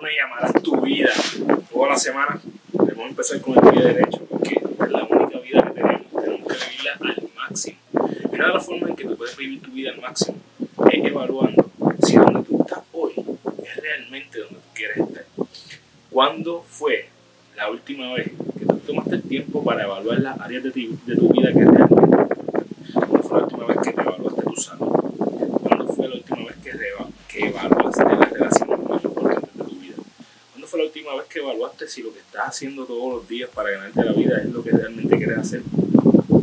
una llamada a tu vida toda la semana, debemos empezar con el pie derecho, porque es la única vida que tenemos, tenemos que vivirla al máximo. Y una de las formas en que tú puedes vivir tu vida al máximo es evaluando si donde tú estás hoy es realmente donde tú quieres estar. ¿Cuándo fue la última vez que tú tomaste el tiempo para evaluar las áreas de, ti, de tu vida que realmente ¿Cuándo fue la última vez que te evaluaste tu salud? ¿Cuándo fue la última vez que, que evaluaste las relaciones más importantes de tu vida? ¿Cuándo fue la última vez que evaluaste si lo que estás haciendo todos los días para ganarte la vida es lo que realmente quieres hacer?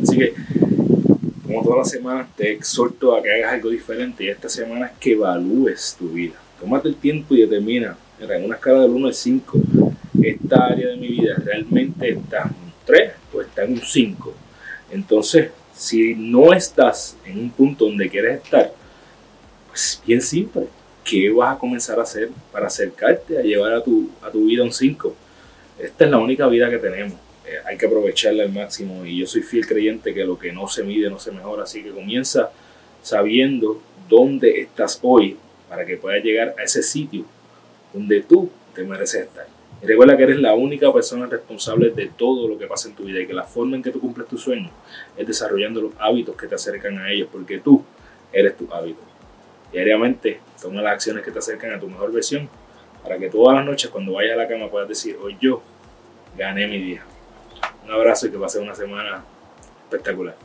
Así que, como todas las semanas, te exhorto a que hagas algo diferente y esta semana es que evalúes tu vida. Tómate el tiempo y determina, en una escala del 1 al 5, esta área de mi vida realmente está en un 3 o está en un 5. Entonces, si no estás en un punto donde quieres estar, pues bien simple. ¿Qué vas a comenzar a hacer para acercarte a llevar a tu, a tu vida un 5? Esta es la única vida que tenemos. Eh, hay que aprovecharla al máximo y yo soy fiel creyente que lo que no se mide no se mejora. Así que comienza sabiendo dónde estás hoy para que puedas llegar a ese sitio donde tú te mereces estar. Recuerda que eres la única persona responsable de todo lo que pasa en tu vida y que la forma en que tú cumples tus sueños es desarrollando los hábitos que te acercan a ellos, porque tú eres tu hábito. Diariamente toma las acciones que te acercan a tu mejor versión para que todas las noches cuando vayas a la cama puedas decir, hoy yo gané mi día. Un abrazo y que pases una semana espectacular.